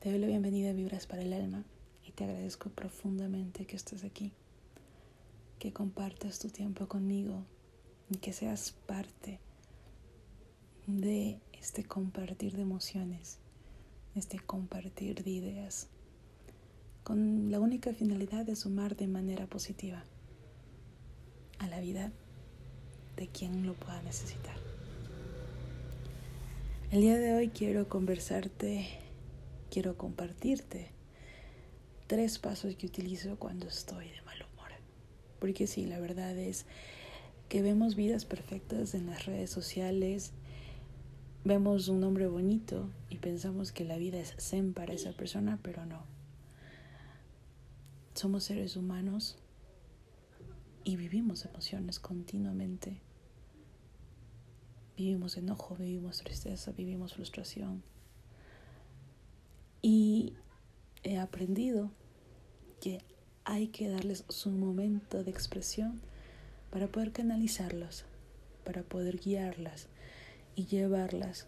Te doy la bienvenida a Vibras para el Alma y te agradezco profundamente que estés aquí, que compartas tu tiempo conmigo y que seas parte de este compartir de emociones, este compartir de ideas, con la única finalidad de sumar de manera positiva a la vida de quien lo pueda necesitar. El día de hoy quiero conversarte, quiero compartirte tres pasos que utilizo cuando estoy de mal humor. Porque sí, la verdad es que vemos vidas perfectas en las redes sociales, vemos un hombre bonito y pensamos que la vida es zen para esa persona, pero no. Somos seres humanos y vivimos emociones continuamente. Vivimos enojo, vivimos tristeza, vivimos frustración. Y he aprendido que hay que darles su momento de expresión para poder canalizarlos, para poder guiarlas y llevarlas,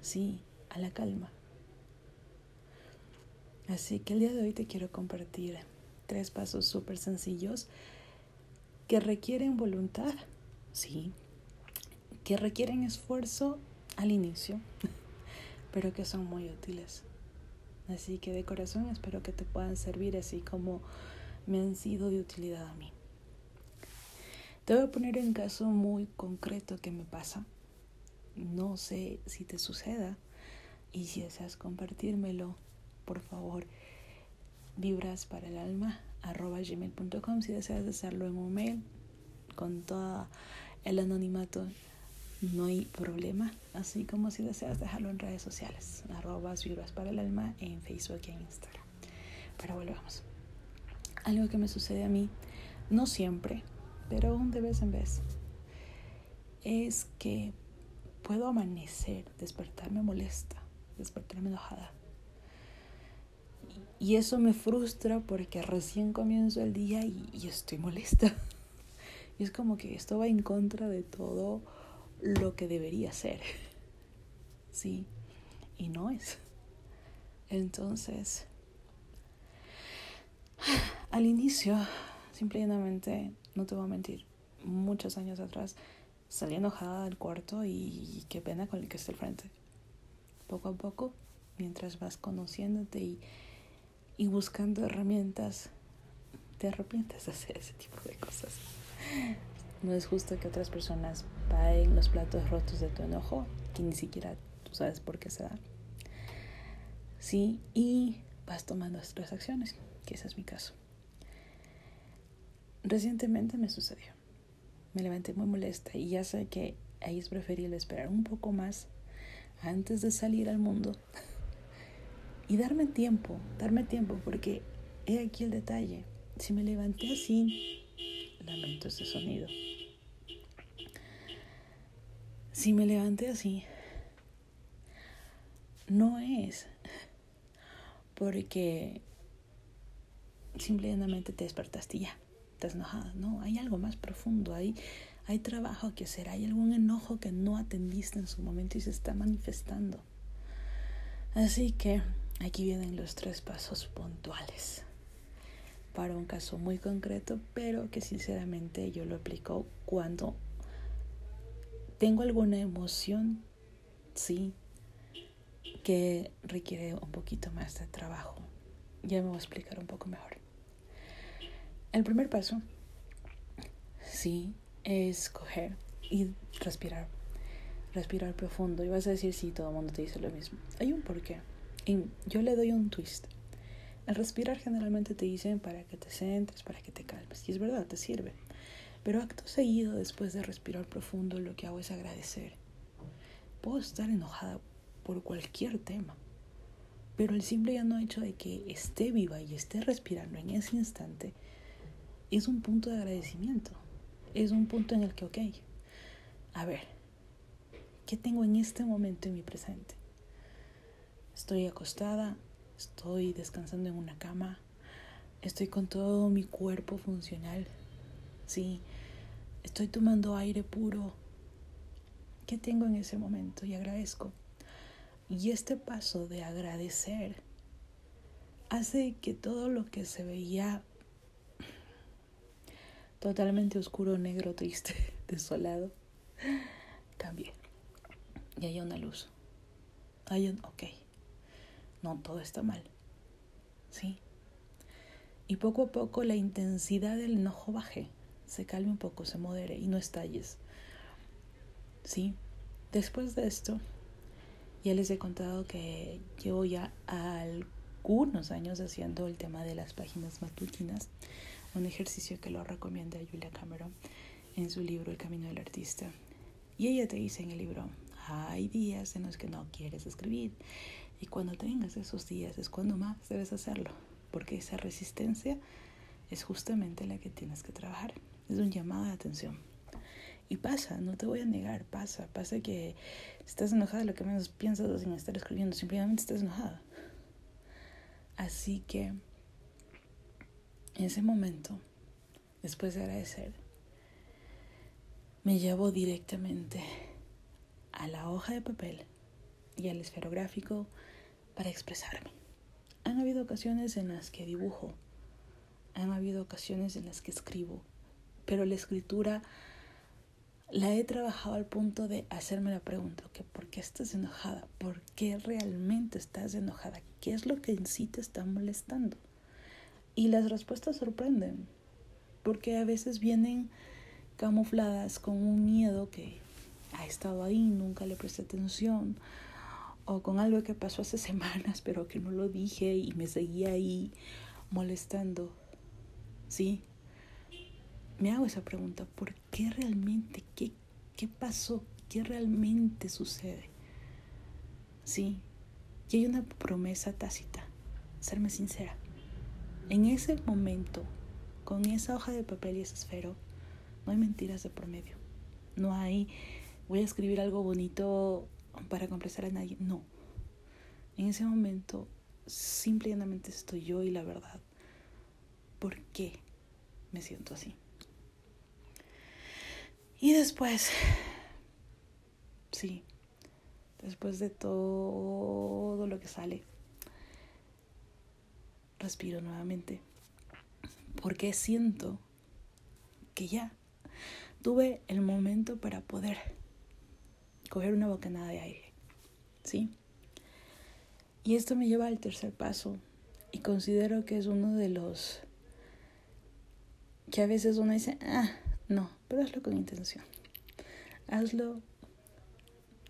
sí, a la calma. Así que el día de hoy te quiero compartir tres pasos súper sencillos que requieren voluntad, sí, que requieren esfuerzo al inicio, pero que son muy útiles. Así que de corazón espero que te puedan servir así como me han sido de utilidad a mí. Te voy a poner un caso muy concreto que me pasa. No sé si te suceda y si deseas compartírmelo, por favor, vibras para el alma si deseas hacerlo en un mail con todo el anonimato no hay problema, así como si deseas dejarlo en redes sociales, arroba vibras para el alma en Facebook e Instagram. Pero volvamos. Algo que me sucede a mí, no siempre, pero de vez en vez, es que puedo amanecer, despertarme molesta, despertarme enojada. Y eso me frustra porque recién comienzo el día y, y estoy molesta. Y es como que esto va en contra de todo lo que debería ser. Sí, y no es. Entonces, al inicio, simplemente, no te voy a mentir, muchos años atrás, salí enojada del cuarto y qué pena con el que está al frente. Poco a poco, mientras vas conociéndote y, y buscando herramientas, te arrepientes de hacer ese tipo de cosas. No es justo que otras personas paguen los platos rotos de tu enojo, que ni siquiera tú sabes por qué se da. Sí, y vas tomando otras acciones, que ese es mi caso. Recientemente me sucedió. Me levanté muy molesta y ya sé que ahí es preferible esperar un poco más antes de salir al mundo y darme tiempo, darme tiempo, porque he aquí el detalle. Si me levanté así, lamento ese sonido. Si me levanté así, no es porque simplemente te despertaste y ya, estás enojada. No, hay algo más profundo, hay, hay trabajo que hacer, hay algún enojo que no atendiste en su momento y se está manifestando. Así que aquí vienen los tres pasos puntuales para un caso muy concreto, pero que sinceramente yo lo aplico cuando tengo alguna emoción, sí, que requiere un poquito más de trabajo. Ya me voy a explicar un poco mejor. El primer paso, sí, es coger y respirar. Respirar profundo. Y vas a decir, sí, todo el mundo te dice lo mismo. Hay un porqué. Y yo le doy un twist. El respirar generalmente te dicen para que te centres, para que te calmes. Y es verdad, te sirve. Pero acto seguido, después de respirar profundo, lo que hago es agradecer. Puedo estar enojada por cualquier tema. Pero el simple no hecho de que esté viva y esté respirando en ese instante es un punto de agradecimiento. Es un punto en el que, ok, a ver, ¿qué tengo en este momento en mi presente? Estoy acostada, Estoy descansando en una cama. Estoy con todo mi cuerpo funcional. Sí, estoy tomando aire puro. ¿Qué tengo en ese momento? Y agradezco. Y este paso de agradecer hace que todo lo que se veía totalmente oscuro, negro, triste, desolado, cambie. Y haya una luz. Hay un, ok, no, todo está mal. ¿Sí? Y poco a poco la intensidad del enojo baje, se calme un poco, se modere y no estalles. ¿Sí? Después de esto, ya les he contado que llevo ya algunos años haciendo el tema de las páginas matutinas, un ejercicio que lo recomienda Julia Cameron en su libro El Camino del Artista. Y ella te dice en el libro, hay días en los que no quieres escribir y cuando tengas esos días es cuando más debes hacerlo porque esa resistencia es justamente la que tienes que trabajar. Es un llamado de atención. Y pasa, no te voy a negar, pasa. Pasa que estás enojada, lo que menos piensas sin estar escribiendo, simplemente estás enojada. Así que en ese momento, después de agradecer, me llevo directamente a la hoja de papel y al esferográfico para expresarme. Han habido ocasiones en las que dibujo, han habido ocasiones en las que escribo, pero la escritura la he trabajado al punto de hacerme la pregunta, ¿por qué estás enojada? ¿Por qué realmente estás enojada? ¿Qué es lo que en sí te está molestando? Y las respuestas sorprenden, porque a veces vienen camufladas con un miedo que ha estado ahí, nunca le presté atención, o con algo que pasó hace semanas pero que no lo dije y me seguía ahí molestando. ¿Sí? Me hago esa pregunta, ¿por qué realmente? ¿Qué, qué pasó? ¿Qué realmente sucede? Sí, y hay una promesa tácita, serme sincera. En ese momento, con esa hoja de papel y ese esfero, no hay mentiras de por medio. No hay, voy a escribir algo bonito para complacer a nadie. No. En ese momento, simplemente estoy yo y la verdad. ¿Por qué me siento así? Y después, sí, después de todo lo que sale, respiro nuevamente. Porque siento que ya tuve el momento para poder coger una bocanada de aire. ¿Sí? Y esto me lleva al tercer paso y considero que es uno de los que a veces uno dice, ah, no, pero hazlo con intención. Hazlo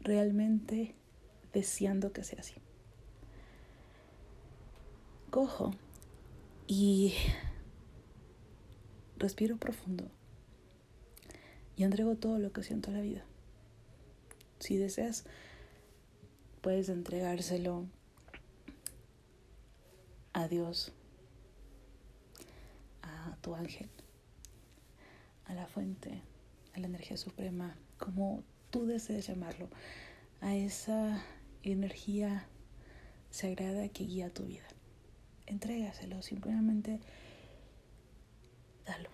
realmente deseando que sea así. Cojo y respiro profundo y entrego todo lo que siento a la vida. Si deseas, puedes entregárselo a Dios, a tu ángel, a la fuente, a la energía suprema, como tú desees llamarlo, a esa energía sagrada que guía tu vida. Entrégaselo, simplemente dalo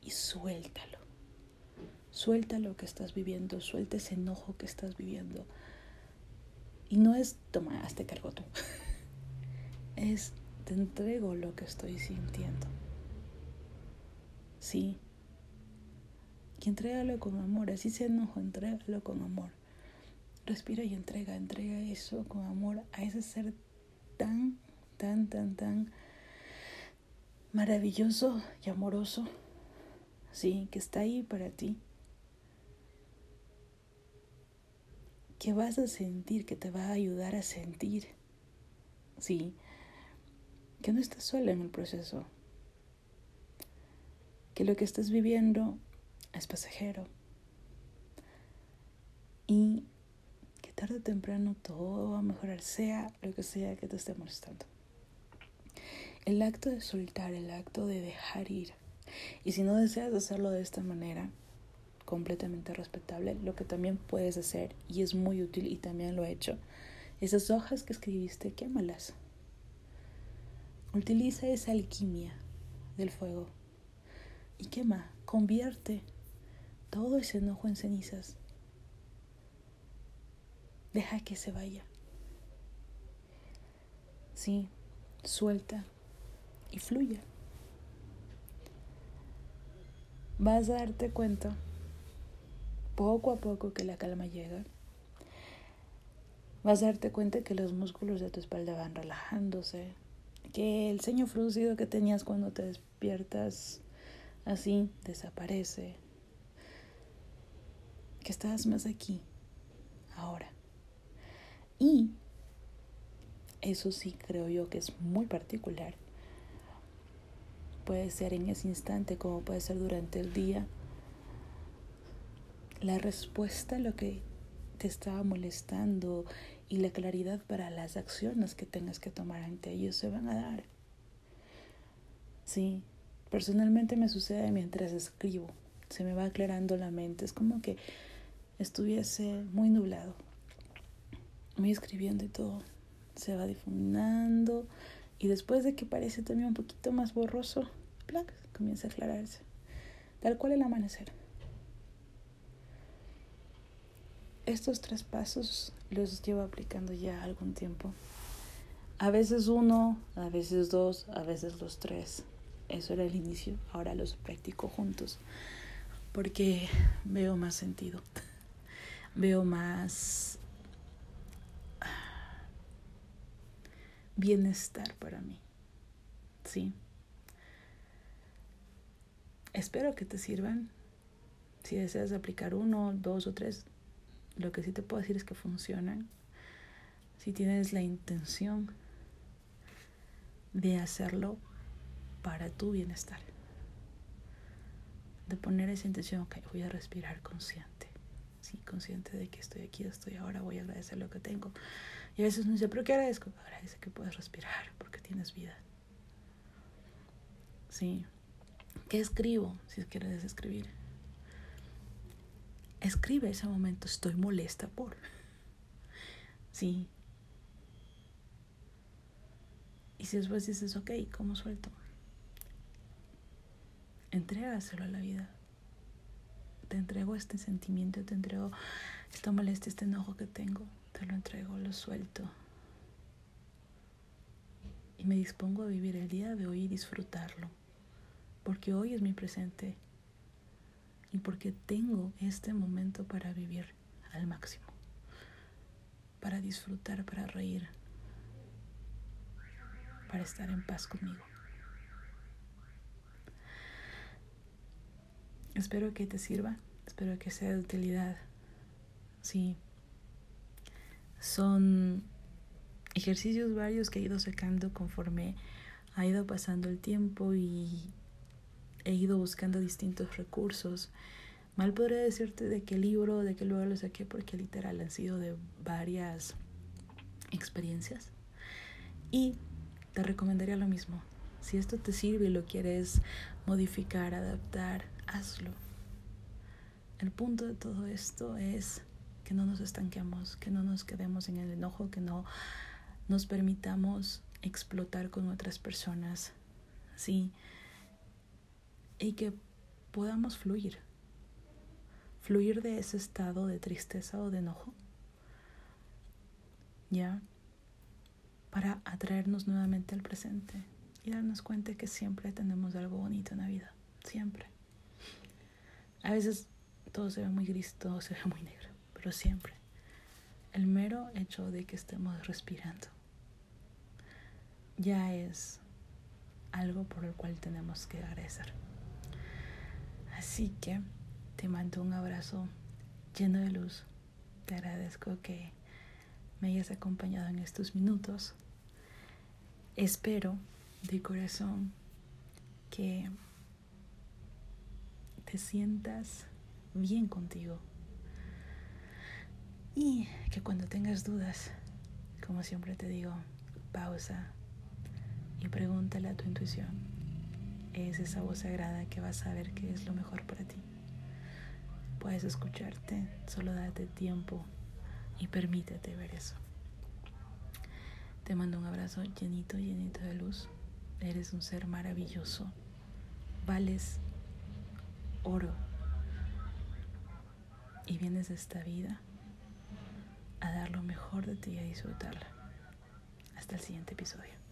y suéltalo. Suelta lo que estás viviendo, suelta ese enojo que estás viviendo. Y no es, toma, hazte cargo tú. es, te entrego lo que estoy sintiendo. Sí. Y entrégalo con amor. Así se enojo, entrégalo con amor. Respira y entrega, entrega eso con amor a ese ser tan, tan, tan, tan maravilloso y amoroso. Sí, que está ahí para ti. Que vas a sentir, que te va a ayudar a sentir. Sí, que no estás sola en el proceso. Que lo que estás viviendo es pasajero. Y que tarde o temprano todo va a mejorar, sea lo que sea que te esté molestando. El acto de soltar, el acto de dejar ir. Y si no deseas hacerlo de esta manera, completamente respetable, lo que también puedes hacer y es muy útil y también lo he hecho. Esas hojas que escribiste, quémalas. Utiliza esa alquimia del fuego y quema, convierte todo ese enojo en cenizas. Deja que se vaya. Sí, suelta y fluye. Vas a darte cuenta poco a poco que la calma llega. Vas a darte cuenta que los músculos de tu espalda van relajándose, que el ceño fruncido que tenías cuando te despiertas así desaparece, que estás más aquí, ahora. Y eso sí creo yo que es muy particular. Puede ser en ese instante como puede ser durante el día. La respuesta a lo que te estaba molestando y la claridad para las acciones que tengas que tomar ante ellos se van a dar. Sí, personalmente me sucede mientras escribo. Se me va aclarando la mente. Es como que estuviese muy nublado. Muy escribiendo y todo se va difuminando y después de que parece también un poquito más borroso, comienza a aclararse, tal cual el amanecer. Estos tres pasos los llevo aplicando ya algún tiempo. A veces uno, a veces dos, a veces los tres. Eso era el inicio, ahora los practico juntos porque veo más sentido, veo más bienestar para mí. ¿Sí? Espero que te sirvan. Si deseas aplicar uno, dos o tres, lo que sí te puedo decir es que funcionan. Si tienes la intención de hacerlo para tu bienestar. De poner esa intención, ok, voy a respirar consciente. Sí, consciente de que estoy aquí, estoy ahora, voy a agradecer lo que tengo. Y a veces uno dice, pero ¿qué agradezco? Agradece que puedes respirar porque tienes vida. Sí. ¿Qué escribo? Si quieres escribir. Escribe ese momento, estoy molesta por. Sí. Y si después dices, ok, ¿cómo suelto? Entrégaselo a la vida. Te entrego este sentimiento, te entrego esta molestia, este enojo que tengo te lo entrego, lo suelto. Y me dispongo a vivir el día de hoy y disfrutarlo. Porque hoy es mi presente. Y porque tengo este momento para vivir al máximo. Para disfrutar, para reír. Para estar en paz conmigo. Espero que te sirva. Espero que sea de utilidad. Sí, son ejercicios varios que he ido sacando conforme ha ido pasando el tiempo y he ido buscando distintos recursos. Mal podría decirte de qué libro, de qué lugar lo saqué, porque literal han sido de varias experiencias. Y te recomendaría lo mismo. Si esto te sirve y lo quieres modificar, adaptar, hazlo. El punto de todo esto es que no nos estanquemos, que no nos quedemos en el enojo, que no nos permitamos explotar con otras personas, ¿sí? Y que podamos fluir, fluir de ese estado de tristeza o de enojo, ¿ya? Para atraernos nuevamente al presente y darnos cuenta que siempre tenemos algo bonito en la vida, siempre. A veces todo se ve muy gris, todo se ve muy negro pero siempre. El mero hecho de que estemos respirando ya es algo por el cual tenemos que agradecer. Así que te mando un abrazo lleno de luz. Te agradezco que me hayas acompañado en estos minutos. Espero de corazón que te sientas bien contigo y que cuando tengas dudas, como siempre te digo, pausa y pregúntale a tu intuición. Es esa voz sagrada que va a saber qué es lo mejor para ti. Puedes escucharte, solo date tiempo y permítete ver eso. Te mando un abrazo llenito, llenito de luz. Eres un ser maravilloso. Vales oro. Y vienes de esta vida a dar lo mejor de ti y a disfrutarla. Hasta el siguiente episodio.